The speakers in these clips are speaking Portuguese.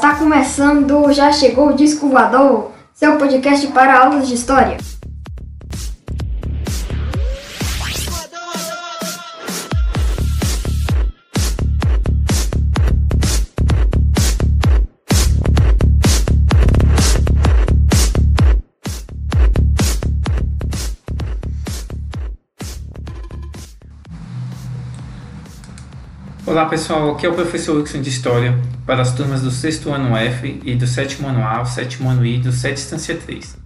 Está começando, já chegou o Disco Voador, seu podcast para aulas de história. Olá pessoal, aqui é o professor Wilson de História para as turmas do sexto ano F e do sétimo ano A, o sétimo ano I do 7 Instância 3.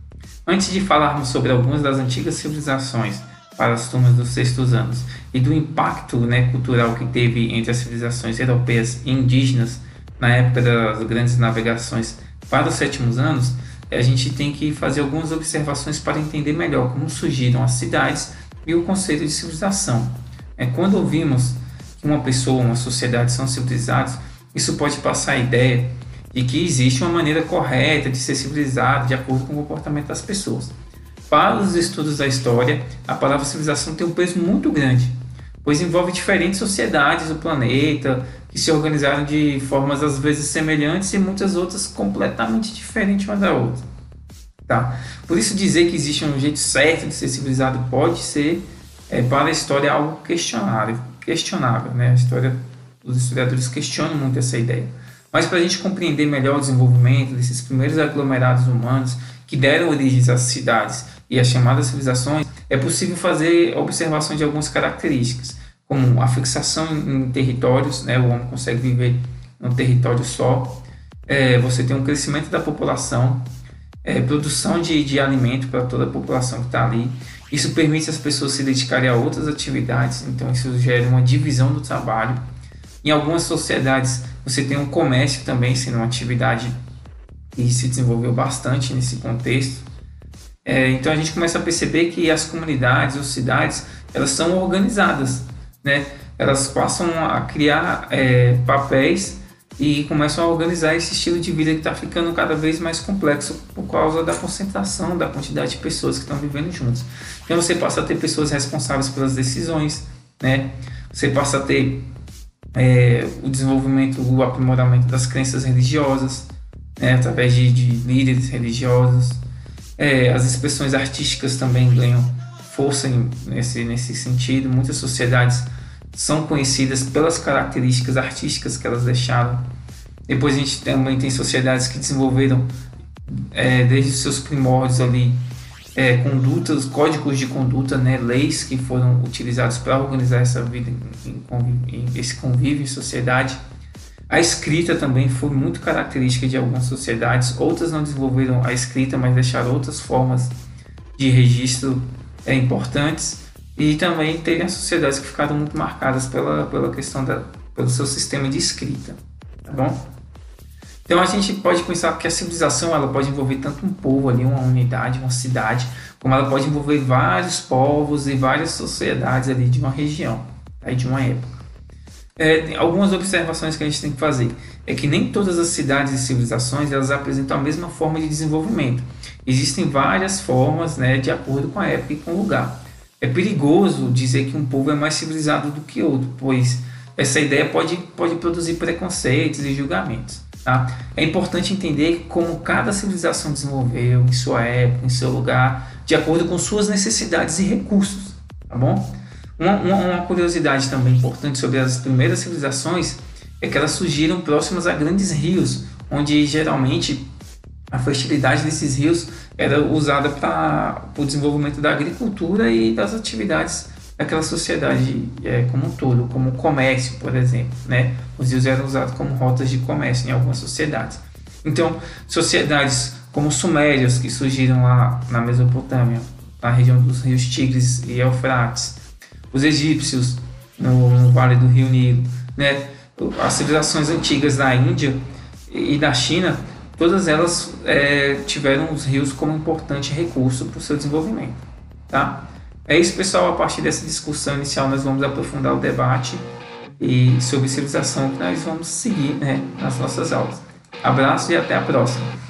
Antes de falarmos sobre algumas das antigas civilizações para as turmas dos sextos anos e do impacto né, cultural que teve entre as civilizações europeias e indígenas na época das grandes navegações para os sétimos anos, a gente tem que fazer algumas observações para entender melhor como surgiram as cidades e o conceito de civilização. É, quando ouvimos uma pessoa, uma sociedade são civilizados, isso pode passar a ideia de que existe uma maneira correta de ser civilizado de acordo com o comportamento das pessoas. Para os estudos da história, a palavra civilização tem um peso muito grande, pois envolve diferentes sociedades do planeta que se organizaram de formas às vezes semelhantes e muitas outras completamente diferentes uma da outra. Tá? Por isso dizer que existe um jeito certo de ser civilizado pode ser é, para a história algo questionável questionável. Né? A história, os historiadores questionam muito essa ideia. Mas para a gente compreender melhor o desenvolvimento desses primeiros aglomerados humanos que deram origem às cidades e às chamadas civilizações, é possível fazer observação de algumas características, como a fixação em territórios, né? o homem consegue viver num território só, é, você tem um crescimento da população, é, produção de, de alimento para toda a população que está ali, isso permite as pessoas se dedicarem a outras atividades, então isso gera uma divisão do trabalho. Em algumas sociedades, você tem um comércio também sendo uma atividade que se desenvolveu bastante nesse contexto. É, então a gente começa a perceber que as comunidades ou cidades elas são organizadas, né? Elas passam a criar é, papéis e começam a organizar esse estilo de vida que está ficando cada vez mais complexo por causa da concentração da quantidade de pessoas que estão vivendo juntos. Então você passa a ter pessoas responsáveis pelas decisões, né? Você passa a ter é, o desenvolvimento, o aprimoramento das crenças religiosas, né? através de, de líderes religiosos. É, as expressões artísticas também ganham força nesse, nesse sentido. Muitas sociedades são conhecidas pelas características artísticas que elas deixaram. Depois a gente também tem sociedades que desenvolveram é, desde os seus primórdios ali é, condutas, códigos de conduta, né, leis que foram utilizados para organizar essa vida, em, em, esse convívio em sociedade. A escrita também foi muito característica de algumas sociedades, outras não desenvolveram a escrita, mas deixaram outras formas de registro é, importantes. E também teve as sociedades que ficaram muito marcadas pela, pela questão da, pelo seu sistema de escrita, tá bom? Então a gente pode pensar que a civilização ela pode envolver tanto um povo ali, uma unidade, uma cidade, como ela pode envolver vários povos e várias sociedades ali de uma região, aí de uma época. É, algumas observações que a gente tem que fazer é que nem todas as cidades e civilizações elas apresentam a mesma forma de desenvolvimento. Existem várias formas, né, de acordo com a época e com o lugar. É perigoso dizer que um povo é mais civilizado do que outro, pois essa ideia pode, pode produzir preconceitos e julgamentos. Tá? É importante entender como cada civilização desenvolveu em sua época, em seu lugar, de acordo com suas necessidades e recursos. Tá bom? Uma, uma, uma curiosidade também importante sobre as primeiras civilizações é que elas surgiram próximas a grandes rios, onde geralmente a fertilidade desses rios era usada para o desenvolvimento da agricultura e das atividades daquela sociedade é, como um todo, como o comércio, por exemplo. Né? Os rios eram usados como rotas de comércio em algumas sociedades. Então, sociedades como os sumérios, que surgiram lá na Mesopotâmia, na região dos rios Tigres e Eufrates, os egípcios no, no Vale do Rio Nilo, né? as civilizações antigas da Índia e da China todas elas é, tiveram os rios como importante recurso para o seu desenvolvimento. Tá? É isso, pessoal. A partir dessa discussão inicial, nós vamos aprofundar o debate e sobre civilização que nós vamos seguir né, nas nossas aulas. Abraço e até a próxima.